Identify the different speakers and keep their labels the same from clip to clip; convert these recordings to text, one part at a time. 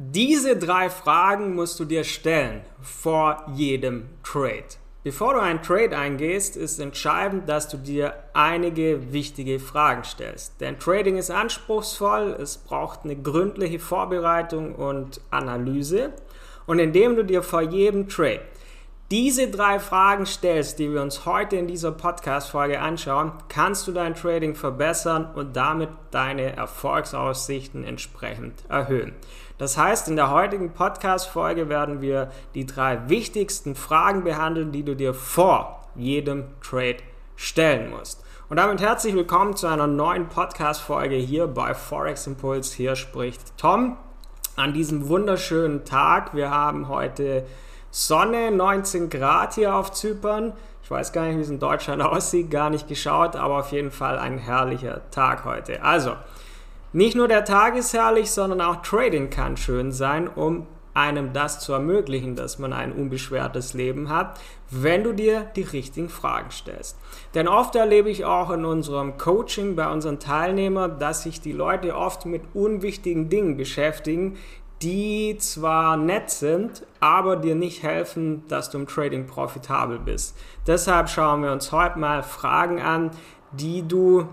Speaker 1: Diese drei Fragen musst du dir stellen vor jedem Trade. Bevor du einen Trade eingehst, ist entscheidend, dass du dir einige wichtige Fragen stellst. Denn Trading ist anspruchsvoll, es braucht eine gründliche Vorbereitung und Analyse. Und indem du dir vor jedem Trade diese drei Fragen stellst, die wir uns heute in dieser Podcast-Folge anschauen, kannst du dein Trading verbessern und damit deine Erfolgsaussichten entsprechend erhöhen. Das heißt, in der heutigen Podcast-Folge werden wir die drei wichtigsten Fragen behandeln, die du dir vor jedem Trade stellen musst. Und damit herzlich willkommen zu einer neuen Podcast-Folge hier bei Forex Impulse. Hier spricht Tom an diesem wunderschönen Tag. Wir haben heute Sonne, 19 Grad hier auf Zypern. Ich weiß gar nicht, wie es in Deutschland aussieht, gar nicht geschaut, aber auf jeden Fall ein herrlicher Tag heute. Also, nicht nur der Tag ist herrlich, sondern auch Trading kann schön sein, um einem das zu ermöglichen, dass man ein unbeschwertes Leben hat, wenn du dir die richtigen Fragen stellst. Denn oft erlebe ich auch in unserem Coaching bei unseren Teilnehmern, dass sich die Leute oft mit unwichtigen Dingen beschäftigen, die zwar nett sind, aber dir nicht helfen, dass du im Trading profitabel bist. Deshalb schauen wir uns heute mal Fragen an, die du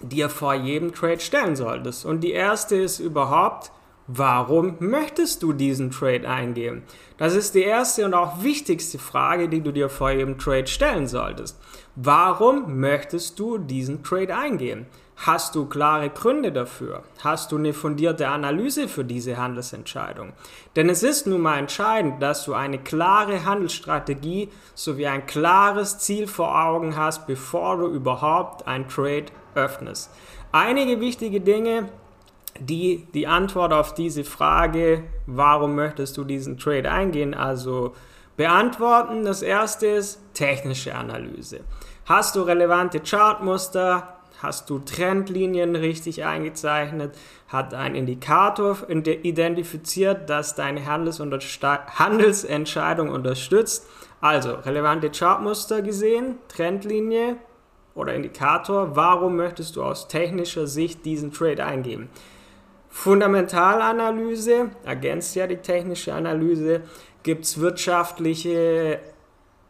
Speaker 1: dir vor jedem Trade stellen solltest. Und die erste ist überhaupt, warum möchtest du diesen Trade eingehen? Das ist die erste und auch wichtigste Frage, die du dir vor jedem Trade stellen solltest. Warum möchtest du diesen Trade eingehen? Hast du klare Gründe dafür? Hast du eine fundierte Analyse für diese Handelsentscheidung? Denn es ist nun mal entscheidend, dass du eine klare Handelsstrategie sowie ein klares Ziel vor Augen hast, bevor du überhaupt ein Trade öffnest. Einige wichtige Dinge, die die Antwort auf diese Frage, warum möchtest du diesen Trade eingehen, also beantworten. Das erste ist technische Analyse. Hast du relevante Chartmuster? Hast du Trendlinien richtig eingezeichnet? Hat ein Indikator identifiziert, das deine Handelsentscheidung unterstützt? Also relevante Chartmuster gesehen, Trendlinie oder Indikator. Warum möchtest du aus technischer Sicht diesen Trade eingeben? Fundamentalanalyse ergänzt ja die technische Analyse. Gibt es wirtschaftliche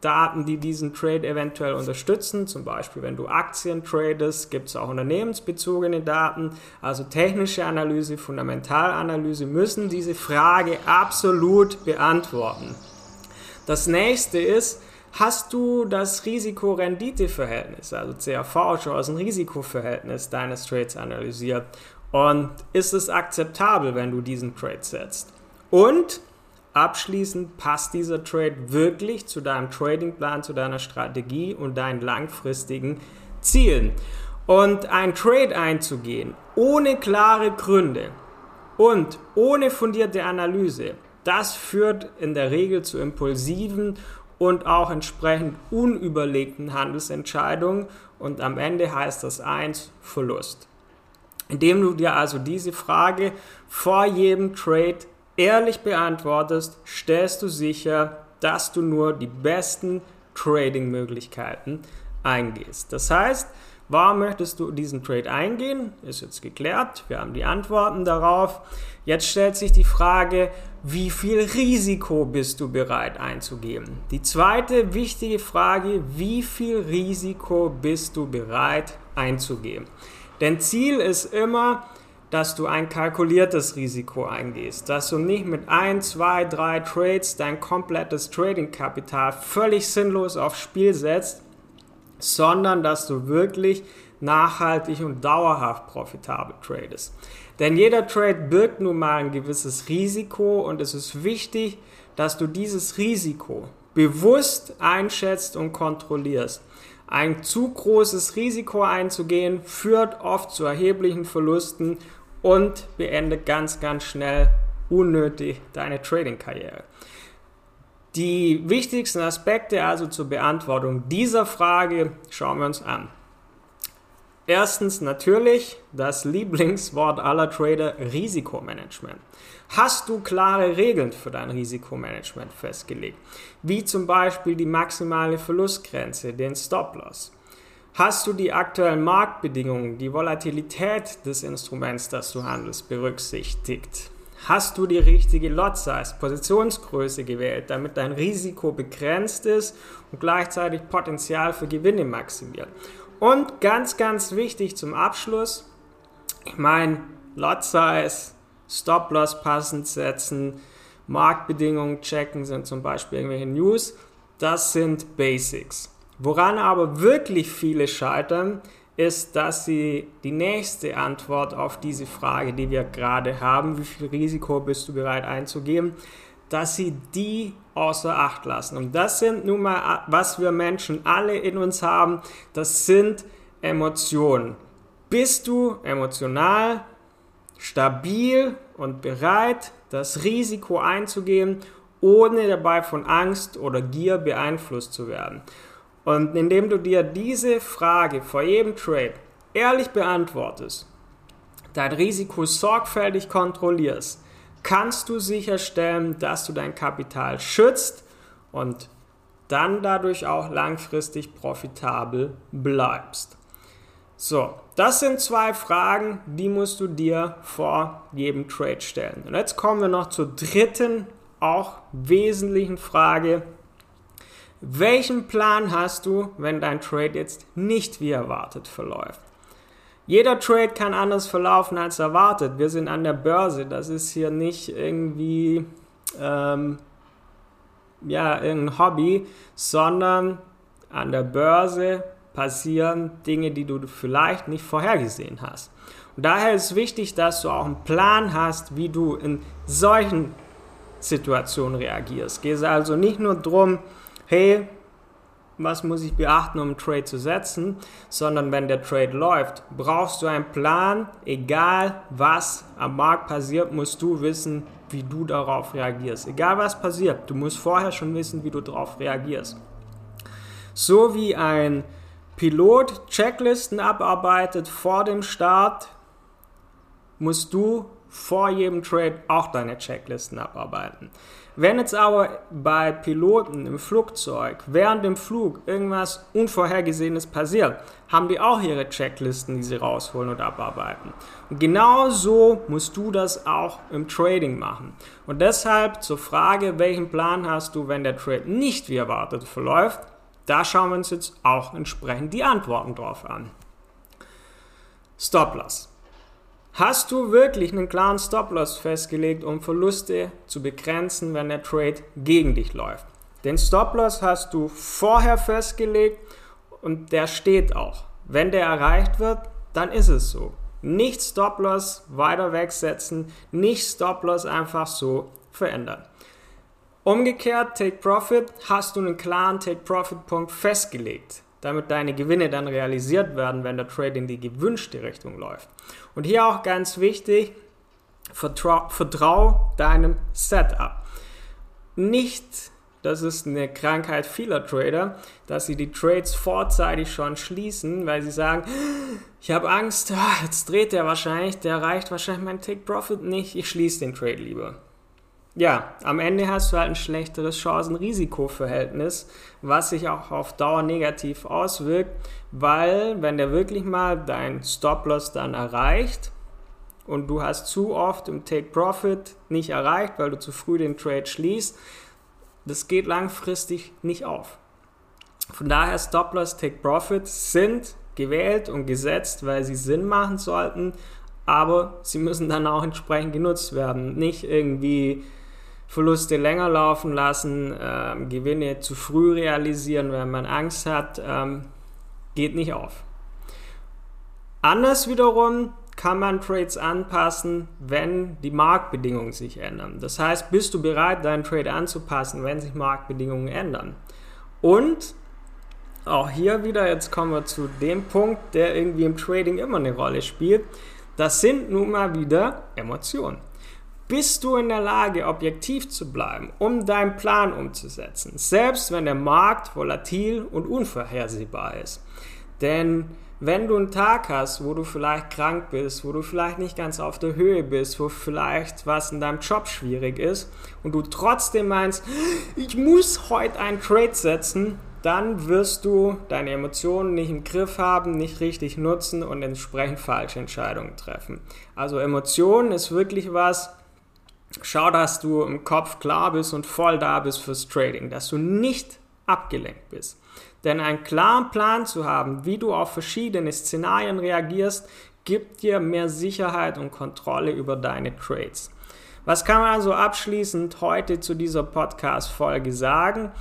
Speaker 1: Daten, die diesen Trade eventuell unterstützen. Zum Beispiel, wenn du Aktien tradest, gibt es auch unternehmensbezogene Daten. Also technische Analyse, Fundamentalanalyse müssen diese Frage absolut beantworten. Das nächste ist, hast du das Risiko-Rendite-Verhältnis, also CRV, schon aus dem Risikoverhältnis deines Trades analysiert? Und ist es akzeptabel, wenn du diesen Trade setzt? Und Abschließend passt dieser Trade wirklich zu deinem Tradingplan, zu deiner Strategie und deinen langfristigen Zielen. Und ein Trade einzugehen ohne klare Gründe und ohne fundierte Analyse, das führt in der Regel zu impulsiven und auch entsprechend unüberlegten Handelsentscheidungen und am Ende heißt das eins Verlust. Indem du dir also diese Frage vor jedem Trade ehrlich beantwortest, stellst du sicher, dass du nur die besten Trading-Möglichkeiten eingehst. Das heißt, warum möchtest du diesen Trade eingehen? Ist jetzt geklärt. Wir haben die Antworten darauf. Jetzt stellt sich die Frage, wie viel Risiko bist du bereit einzugeben? Die zweite wichtige Frage, wie viel Risiko bist du bereit einzugeben? Denn Ziel ist immer, dass du ein kalkuliertes Risiko eingehst, dass du nicht mit ein, zwei, drei Trades dein komplettes Trading-Kapital völlig sinnlos aufs Spiel setzt, sondern dass du wirklich nachhaltig und dauerhaft profitabel tradest. Denn jeder Trade birgt nun mal ein gewisses Risiko und es ist wichtig, dass du dieses Risiko bewusst einschätzt und kontrollierst. Ein zu großes Risiko einzugehen führt oft zu erheblichen Verlusten und beende ganz, ganz schnell unnötig deine Trading-Karriere. Die wichtigsten Aspekte also zur Beantwortung dieser Frage schauen wir uns an. Erstens natürlich das Lieblingswort aller Trader Risikomanagement. Hast du klare Regeln für dein Risikomanagement festgelegt, wie zum Beispiel die maximale Verlustgrenze, den Stop-Loss? Hast du die aktuellen Marktbedingungen, die Volatilität des Instruments, das du handelst, berücksichtigt? Hast du die richtige Lot Size, Positionsgröße gewählt, damit dein Risiko begrenzt ist und gleichzeitig Potenzial für Gewinne maximiert? Und ganz, ganz wichtig zum Abschluss, ich meine, Lot Size, Stop Loss passend setzen, Marktbedingungen checken sind zum Beispiel irgendwelche News. Das sind Basics. Woran aber wirklich viele scheitern, ist, dass sie die nächste Antwort auf diese Frage, die wir gerade haben, wie viel Risiko bist du bereit einzugeben, dass sie die außer Acht lassen. Und das sind nun mal, was wir Menschen alle in uns haben, das sind Emotionen. Bist du emotional stabil und bereit, das Risiko einzugehen, ohne dabei von Angst oder Gier beeinflusst zu werden? Und indem du dir diese Frage vor jedem Trade ehrlich beantwortest, dein Risiko sorgfältig kontrollierst, kannst du sicherstellen, dass du dein Kapital schützt und dann dadurch auch langfristig profitabel bleibst. So, das sind zwei Fragen, die musst du dir vor jedem Trade stellen. Und jetzt kommen wir noch zur dritten, auch wesentlichen Frage. Welchen Plan hast du, wenn dein Trade jetzt nicht wie erwartet verläuft? Jeder Trade kann anders verlaufen als erwartet. Wir sind an der Börse. Das ist hier nicht irgendwie ähm, ja, irgendein Hobby, sondern an der Börse passieren Dinge, die du vielleicht nicht vorhergesehen hast. Und daher ist wichtig, dass du auch einen Plan hast, wie du in solchen Situationen reagierst. Geht es also nicht nur darum, hey, was muss ich beachten, um einen Trade zu setzen, sondern wenn der Trade läuft, brauchst du einen Plan, egal was am Markt passiert, musst du wissen, wie du darauf reagierst. Egal was passiert, du musst vorher schon wissen, wie du darauf reagierst. So wie ein Pilot Checklisten abarbeitet vor dem Start, musst du vor jedem Trade auch deine Checklisten abarbeiten. Wenn jetzt aber bei Piloten im Flugzeug während dem Flug irgendwas Unvorhergesehenes passiert, haben die auch ihre Checklisten, die sie rausholen und abarbeiten. Und genau so musst du das auch im Trading machen. Und deshalb zur Frage, welchen Plan hast du, wenn der Trade nicht wie erwartet verläuft, da schauen wir uns jetzt auch entsprechend die Antworten drauf an. Stop-Loss. Hast du wirklich einen klaren Stop-Loss festgelegt, um Verluste zu begrenzen, wenn der Trade gegen dich läuft? Den Stop-Loss hast du vorher festgelegt und der steht auch. Wenn der erreicht wird, dann ist es so. Nicht Stop-Loss weiter wegsetzen, nicht Stop-Loss einfach so verändern. Umgekehrt, Take Profit, hast du einen klaren Take Profit Punkt festgelegt, damit deine Gewinne dann realisiert werden, wenn der Trade in die gewünschte Richtung läuft. Und hier auch ganz wichtig, vertrau, vertrau deinem Setup. Nicht, das ist eine Krankheit vieler Trader, dass sie die Trades vorzeitig schon schließen, weil sie sagen, ich habe Angst, ah, jetzt dreht der wahrscheinlich, der erreicht wahrscheinlich mein Take Profit nicht, ich schließe den Trade lieber ja, am Ende hast du halt ein schlechteres Chancen-Risiko-Verhältnis, was sich auch auf Dauer negativ auswirkt, weil wenn der wirklich mal dein Stop-Loss dann erreicht und du hast zu oft im Take-Profit nicht erreicht, weil du zu früh den Trade schließt, das geht langfristig nicht auf. Von daher Stop-Loss, Take-Profit sind gewählt und gesetzt, weil sie Sinn machen sollten, aber sie müssen dann auch entsprechend genutzt werden. Nicht irgendwie Verluste länger laufen lassen, ähm, Gewinne zu früh realisieren, wenn man Angst hat, ähm, geht nicht auf. Anders wiederum kann man Trades anpassen, wenn die Marktbedingungen sich ändern. Das heißt, bist du bereit, deinen Trade anzupassen, wenn sich Marktbedingungen ändern? Und auch hier wieder, jetzt kommen wir zu dem Punkt, der irgendwie im Trading immer eine Rolle spielt. Das sind nun mal wieder Emotionen. Bist du in der Lage, objektiv zu bleiben, um deinen Plan umzusetzen, selbst wenn der Markt volatil und unvorhersehbar ist? Denn wenn du einen Tag hast, wo du vielleicht krank bist, wo du vielleicht nicht ganz auf der Höhe bist, wo vielleicht was in deinem Job schwierig ist und du trotzdem meinst, ich muss heute einen Trade setzen, dann wirst du deine Emotionen nicht im Griff haben, nicht richtig nutzen und entsprechend falsche Entscheidungen treffen. Also Emotionen ist wirklich was, schau, dass du im Kopf klar bist und voll da bist fürs Trading, dass du nicht abgelenkt bist. Denn einen klaren Plan zu haben, wie du auf verschiedene Szenarien reagierst, gibt dir mehr Sicherheit und Kontrolle über deine Trades. Was kann man also abschließend heute zu dieser Podcast-Folge sagen?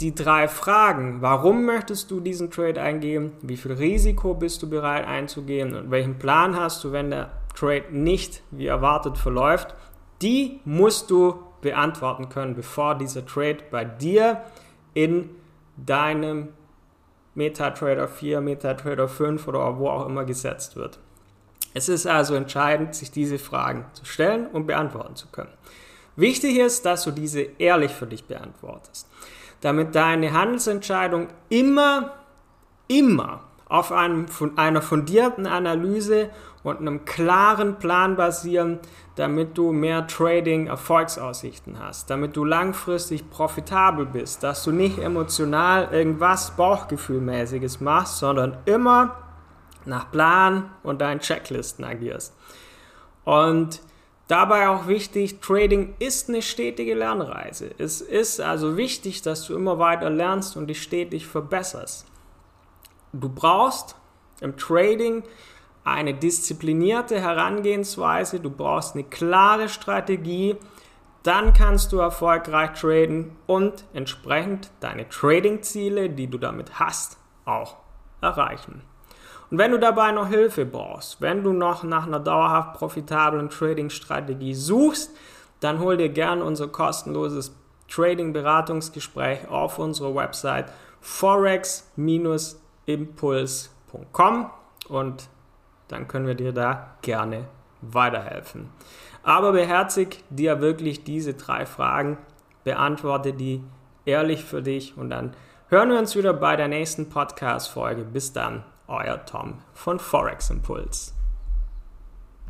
Speaker 1: Die drei Fragen, warum möchtest du diesen Trade eingehen, wie viel Risiko bist du bereit einzugehen und welchen Plan hast du, wenn der Trade nicht wie erwartet verläuft, die musst du beantworten können, bevor dieser Trade bei dir in deinem MetaTrader 4, MetaTrader 5 oder wo auch immer gesetzt wird. Es ist also entscheidend, sich diese Fragen zu stellen und beantworten zu können. Wichtig ist, dass du diese ehrlich für dich beantwortest, damit deine Handelsentscheidung immer, immer auf einem, einer fundierten Analyse und einem klaren Plan basieren, damit du mehr Trading-Erfolgsaussichten hast, damit du langfristig profitabel bist, dass du nicht emotional irgendwas Bauchgefühlmäßiges machst, sondern immer nach Plan und deinen Checklisten agierst. Und dabei auch wichtig, Trading ist eine stetige Lernreise. Es ist also wichtig, dass du immer weiter lernst und dich stetig verbesserst. Du brauchst im Trading eine disziplinierte Herangehensweise, du brauchst eine klare Strategie, dann kannst du erfolgreich traden und entsprechend deine Trading-Ziele, die du damit hast, auch erreichen. Und wenn du dabei noch Hilfe brauchst, wenn du noch nach einer dauerhaft profitablen Trading-Strategie suchst, dann hol dir gerne unser kostenloses Trading-Beratungsgespräch auf unserer Website forex-impuls.com und dann können wir dir da gerne weiterhelfen. Aber beherzig dir wirklich diese drei Fragen, beantworte die ehrlich für dich und dann hören wir uns wieder bei der nächsten Podcast-Folge. Bis dann, euer Tom von Forex Impuls.